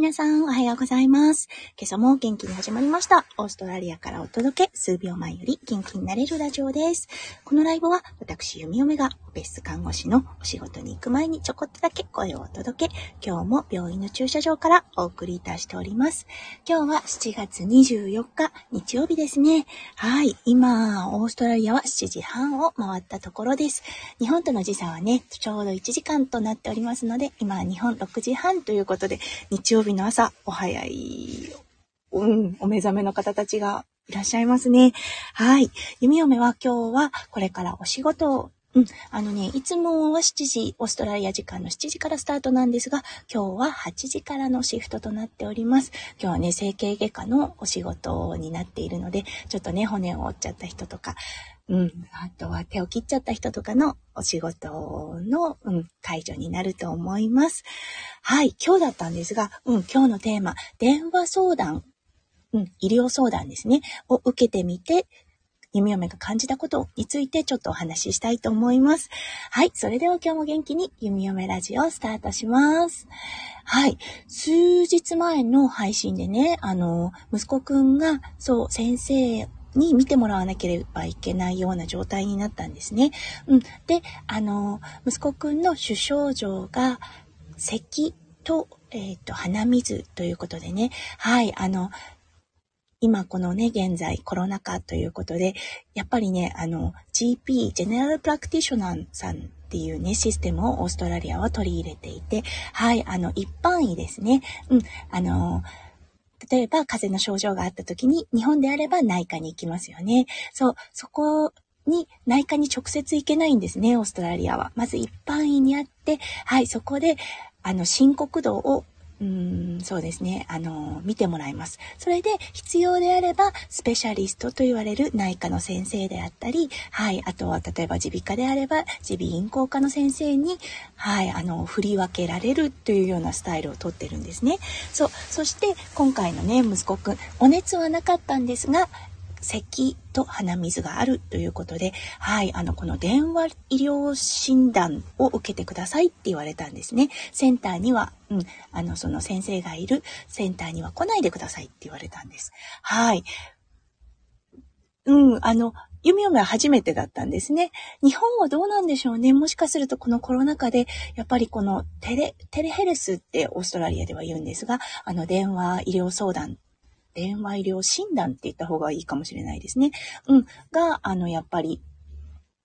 皆さん、おはようございます。今朝も元気に始まりました。オーストラリアからお届け、数秒前より元気になれるラジオです。このライブは、私、弓嫁が、別室看護師のお仕事に行く前にちょこっとだけ声をお届け、今日も病院の駐車場からお送りいたしております。今日は7月24日、日曜日ですね。はい、今、オーストラリアは7時半を回ったところです。日本との時差はね、ちょうど1時間となっておりますので、今、日本6時半ということで、日曜日日の朝、お早い、うん、お目覚めの方たちがいらっしゃいますね。はい。弓嫁は今日はこれからお仕事うん。あのね、いつもは7時、オーストラリア時間の7時からスタートなんですが、今日は8時からのシフトとなっております。今日はね、整形外科のお仕事になっているので、ちょっとね、骨を折っちゃった人とか、うん、あとは手を切っちゃった人とかのお仕事の、うん、解除になると思います。はい、今日だったんですが、うん、今日のテーマ、電話相談、うん、医療相談ですね、を受けてみて、弓嫁が感じたことについてちょっとお話ししたいと思います。はい。それでは今日も元気に弓嫁ラジオスタートします。はい。数日前の配信でね、あの、息子くんが、そう、先生に見てもらわなければいけないような状態になったんですね。うん。で、あの、息子くんの主症状が、咳と、えっ、ー、と、鼻水ということでね、はい、あの、今このね、現在コロナ禍ということで、やっぱりね、あの、GP、ジェネラルプラクティショナーさんっていうね、システムをオーストラリアは取り入れていて、はい、あの、一般医ですね。うん、あの、例えば風邪の症状があった時に、日本であれば内科に行きますよね。そう、そこに内科に直接行けないんですね、オーストラリアは。まず一般医にあって、はい、そこで、あの、深刻度をうん、そうですね。あの、見てもらいます。それで、必要であれば、スペシャリストと言われる内科の先生であったり、はい、あとは、例えば耳鼻科であれば、耳鼻咽喉科の先生に、はい、あの、振り分けられるというようなスタイルをとってるんですね。そう。そして、今回のね、息子くん、お熱はなかったんですが、咳と鼻水があるということで、はい、あの、この電話医療診断を受けてくださいって言われたんですね。センターには、うん、あの、その先生がいるセンターには来ないでくださいって言われたんです。はい。うん、あの、弓嫁は初めてだったんですね。日本はどうなんでしょうね。もしかするとこのコロナ禍で、やっぱりこのテレ、テレヘルスってオーストラリアでは言うんですが、あの電話医療相談電話医療診断って言った方がいいかもしれないですね。うん。が、あの、やっぱり、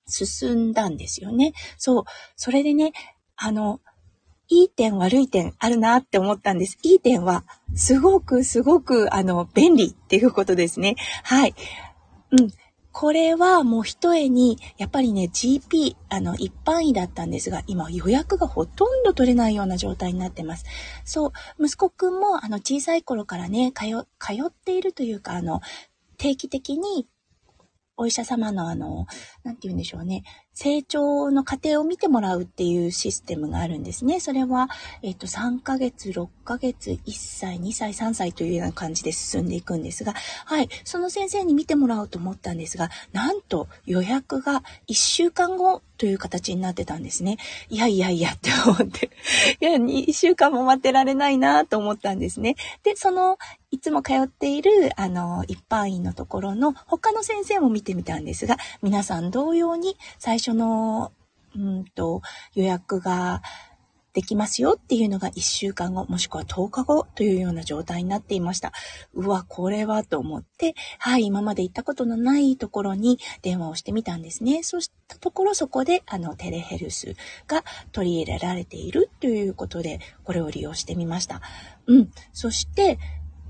進んだんですよね。そう。それでね、あの、いい点悪い点あるなって思ったんです。いい点は、すごくすごく、あの、便利っていうことですね。はい。うん。これはもう一重に、やっぱりね、GP、あの、一般医だったんですが、今予約がほとんど取れないような状態になってます。そう、息子くんも、あの、小さい頃からね、通、通っているというか、あの、定期的にお医者様のあの、なんて言うんでしょうね。成長の過程を見てもらうっていうシステムがあるんですね。それは、えっと、3ヶ月、6ヶ月、1歳、2歳、3歳というような感じで進んでいくんですが、はい、その先生に見てもらおうと思ったんですが、なんと予約が1週間後という形になってたんですね。いやいやいやって思って、いや、2週間も待ってられないなと思ったんですね。で、その、いつも通っている、あの、一般院のところの他の先生も見てみたんですが、皆さん同様に最初の、うんと、予約ができますよっていうのが1週間後、もしくは10日後というような状態になっていました。うわ、これはと思って、はい、今まで行ったことのないところに電話をしてみたんですね。そうしたところそこで、あの、テレヘルスが取り入れられているということで、これを利用してみました。うん。そして、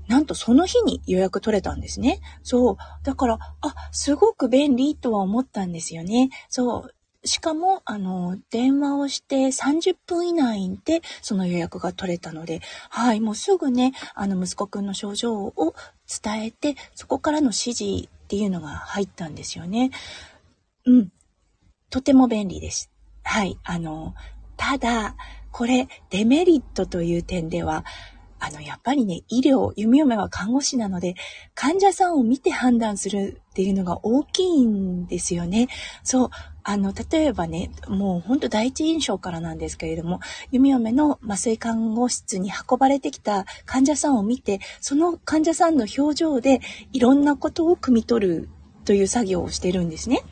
なんとその日に予約取れたんですね。そう。だから、あ、すごく便利とは思ったんですよね。そう。しかも、あの、電話をして30分以内でその予約が取れたので、はい、もうすぐね、あの、息子くんの症状を伝えて、そこからの指示っていうのが入ったんですよね。うん。とても便利です。はい、あの、ただ、これ、デメリットという点では、あの、やっぱりね、医療、弓嫁は看護師なので、患者さんを見て判断するっていうのが大きいんですよね。そう。あの、例えばね、もうほんと第一印象からなんですけれども、弓嫁の麻酔看護室に運ばれてきた患者さんを見て、その患者さんの表情でいろんなことを汲み取るという作業をしてるんですね。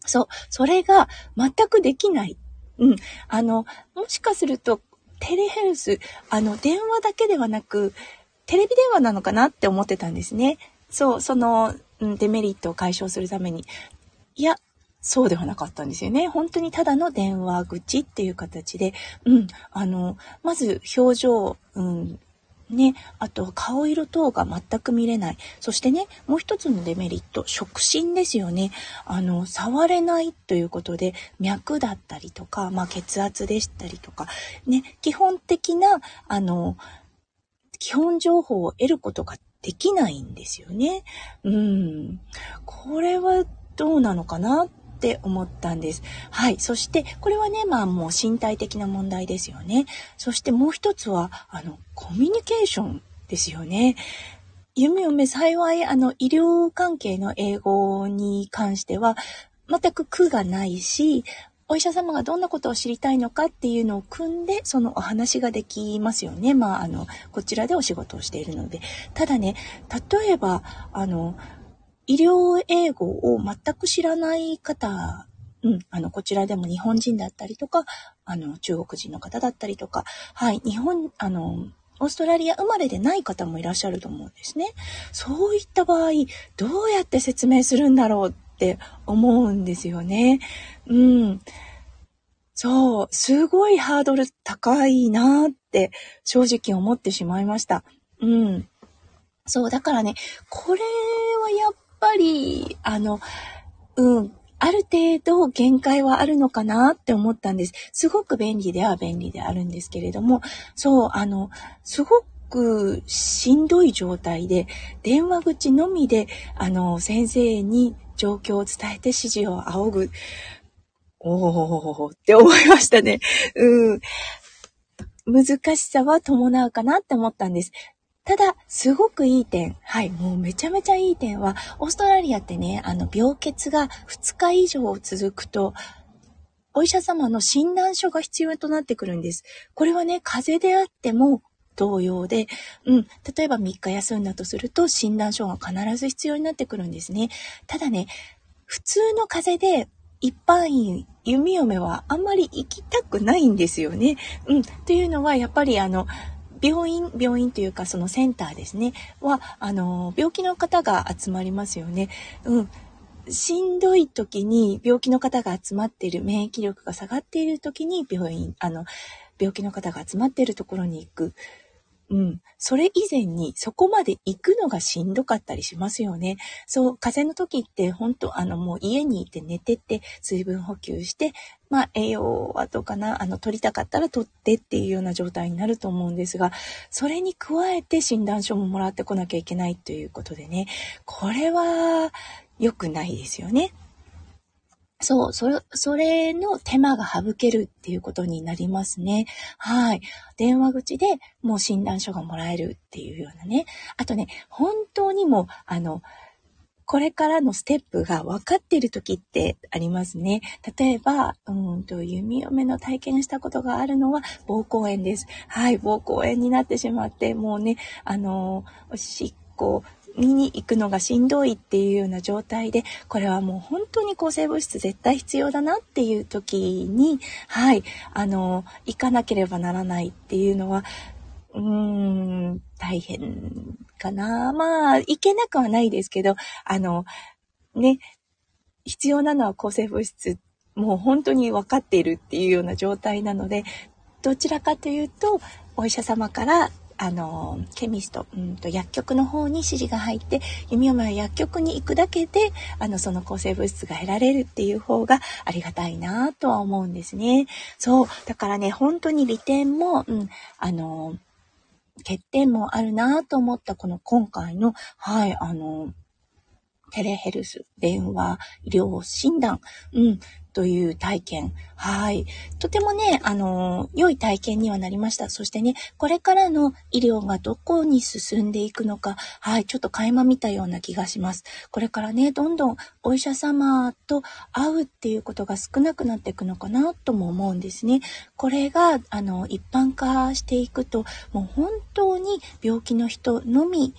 そう、それが全くできない。うん。あの、もしかすると、テレヘルス、あの、電話だけではなく、テレビ電話なのかなって思ってたんですね。そう、その、うんデメリットを解消するために。いや、そうではなかったんですよね。本当にただの電話口っていう形で、うん、あの、まず表情、うん、ね、あと顔色等が全く見れない。そしてね、もう一つのデメリット、触診ですよね。あの、触れないということで、脈だったりとか、まあ、血圧でしたりとか、ね、基本的な、あの、基本情報を得ることができないんですよね。うん。これはどうなのかなって思ったんです。はい。そして、これはね、まあもう身体的な問題ですよね。そしてもう一つは、あの、コミュニケーションですよね。夢嫁幸い、あの、医療関係の英語に関しては、全く苦がないし、お医者様がどんなことを知りたいのかっていうのを組んで、そのお話ができますよね。まあ、あの、こちらでお仕事をしているので。ただね、例えば、あの、医療英語を全く知らない方、うん、あの、こちらでも日本人だったりとか、あの、中国人の方だったりとか、はい、日本、あの、オーストラリア生まれでない方もいらっしゃると思うんですね。そういった場合、どうやって説明するんだろうって思うんですよね。うん。そう、すごいハードル高いなって正直思ってしまいました。うん。そう、だからね、これはやっぱり、あの、うん、ある程度限界はあるのかなって思ったんです。すごく便利では便利であるんですけれども、そう、あの、すごくしんどい状態で、電話口のみで、あの、先生に状況を伝えて指示を仰ぐ。おーって思いましたね。うん。難しさは伴うかなって思ったんです。ただ、すごくいい点。はい、もうめちゃめちゃいい点は、オーストラリアってね、あの、病欠が2日以上続くと、お医者様の診断書が必要となってくるんです。これはね、風邪であっても同様で、うん、例えば3日休んだとすると診断書が必ず必要になってくるんですね。ただね、普通の風邪で一般院、弓嫁はあんまり行きたくないんですよね。うん。っていうのは、やっぱりあの、病院、病院というかそのセンターですね、は、あの、病気の方が集まりますよね。うん。しんどい時に病気の方が集まっている、免疫力が下がっている時に病院、あの、病気の方が集まっているところに行く。うん。それ以前にそこまで行くのがしんどかったりしますよね。そう、風邪の時って本当あのもう家にいて寝てって水分補給して、まあ栄養はどうかな、あの取りたかったら取ってっていうような状態になると思うんですが、それに加えて診断書ももらってこなきゃいけないということでね、これは良くないですよね。そう、それ、それの手間が省けるっていうことになりますね。はい。電話口でもう診断書がもらえるっていうようなね。あとね、本当にも、あの、これからのステップが分かっている時ってありますね。例えば、うんと、弓嫁の体験したことがあるのは、膀胱炎です。はい、膀胱炎になってしまって、もうね、あの、おしっこ、見に行くのがしんどいっていうような状態で、これはもう本当に抗生物質絶対必要だなっていう時に、はい、あの、行かなければならないっていうのは、うーん、大変かな。まあ、行けなくはないですけど、あの、ね、必要なのは抗生物質、もう本当に分かっているっていうような状態なので、どちらかというと、お医者様からあの、ケミスト、うんと薬局の方に指示が入って、弓嫁は薬局に行くだけで、あの、その抗生物質が得られるっていう方がありがたいなとは思うんですね。そう。だからね、本当に利点も、うん、あの、欠点もあるなと思ったこの今回の、はい、あの、テレヘルス、電話、医療診断、うん、という体験。はい。とてもね、あの、良い体験にはなりました。そしてね、これからの医療がどこに進んでいくのか、はい、ちょっと垣間見たような気がします。これからね、どんどんお医者様と会うっていうことが少なくなっていくのかなとも思うんですね。これが、あの、一般化していくと、もう本当に病気の人のみ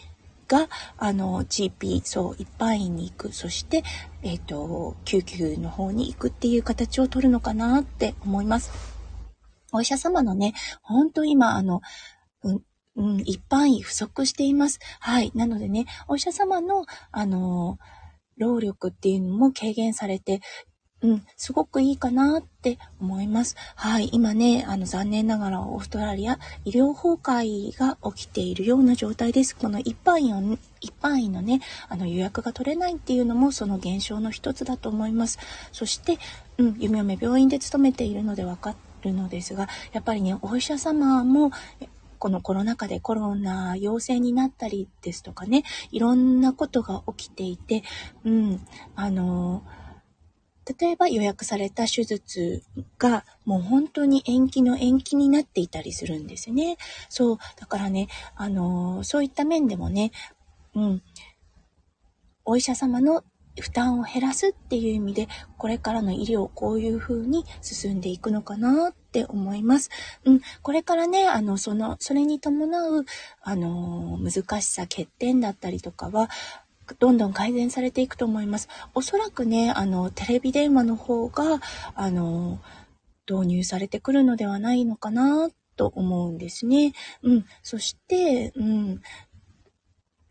が、あの、GP、そう、一般院に行く。そして、えっ、ー、と、救急の方に行くっていう形を取るのかなって思います。お医者様のね、ほんと今、あの、うん、うん、一般医不足しています。はい。なのでね、お医者様の、あの、労力っていうのも軽減されて、うん、すごくいいかなって思います。はい。今ね、あの、残念ながらオーストラリア医療崩壊が起きているような状態です。この一般医の、一般医のね、あの、予約が取れないっていうのもその現象の一つだと思います。そして、うん、夢嫁病院で勤めているのでわかるのですが、やっぱりね、お医者様も、このコロナ禍でコロナ陽性になったりですとかね、いろんなことが起きていて、うん、あのー例えば予約された手術がもう本当に延期の延期になっていたりするんですね。そう。だからね、あのー、そういった面でもね、うん。お医者様の負担を減らすっていう意味で、これからの医療、こういう風に進んでいくのかなって思います。うん、これからね、あの、その、それに伴う、あの、難しさ、欠点だったりとかは、どんどん改善されていくと思います。おそらくね、あの、テレビ電話の方が、あの、導入されてくるのではないのかなと思うんですね。うん。そして、うん。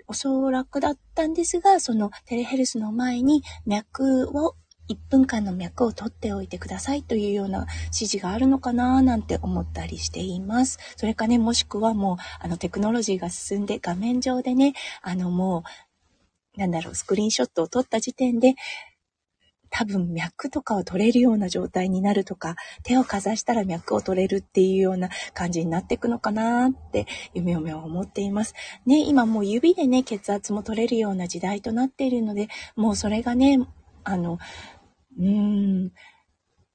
おそらくだったんですが、そのテレヘルスの前に脈を1分間の脈を取っておいてくださいというような指示があるのかななんて思ったりしています。それかね、もしくはもう、あの、テクノロジーが進んで画面上でね、あの、もう、なんだろう、スクリーンショットを撮った時点で、多分脈とかを取れるような状態になるとか、手をかざしたら脈を取れるっていうような感じになっていくのかなって、夢嫁は思っています。ね、今もう指でね、血圧も取れるような時代となっているので、もうそれがね、あの、うーん、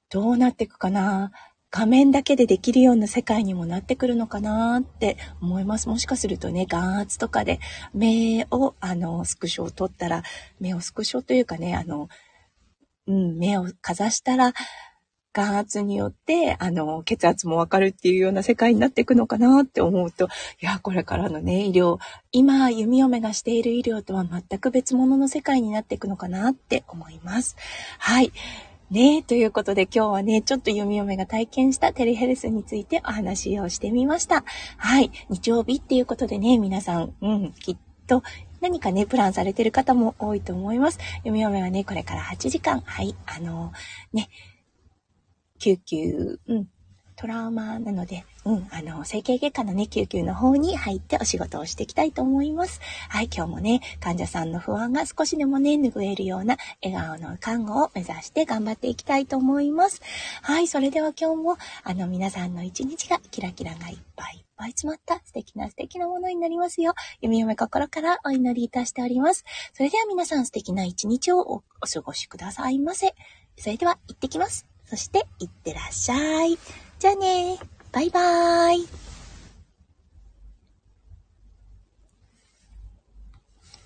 どうなっていくかな。画面だけでできるような世界にもなってくるのかなって思います。もしかするとね、眼圧とかで目を、あの、スクショを撮ったら、目をスクショというかね、あの、うん、目をかざしたら、眼圧によって、あの、血圧もわかるっていうような世界になっていくのかなって思うと、いや、これからのね、医療、今、弓嫁がしている医療とは全く別物の世界になっていくのかなって思います。はい。ねえということで今日はね、ちょっと読み嫁が体験したテレヘルスについてお話をしてみました。はい。日曜日っていうことでね、皆さん、うん、きっと何かね、プランされてる方も多いと思います。読み嫁はね、これから8時間、はい、あのね、救急、うん、トラウマなので、うん、あの、整形外科のね、救急の方に入ってお仕事をしていきたいと思います。はい、今日もね、患者さんの不安が少しでもね、拭えるような笑顔の看護を目指して頑張っていきたいと思います。はい、それでは今日も、あの、皆さんの一日がキラキラがいっぱいいっぱい詰まった素敵な素敵なものになりますよ。弓嫁心からお祈りいたしております。それでは皆さん素敵な一日をお過ごしくださいませ。それでは行ってきます。そして、いってらっしゃい。じゃあねバイバーイ。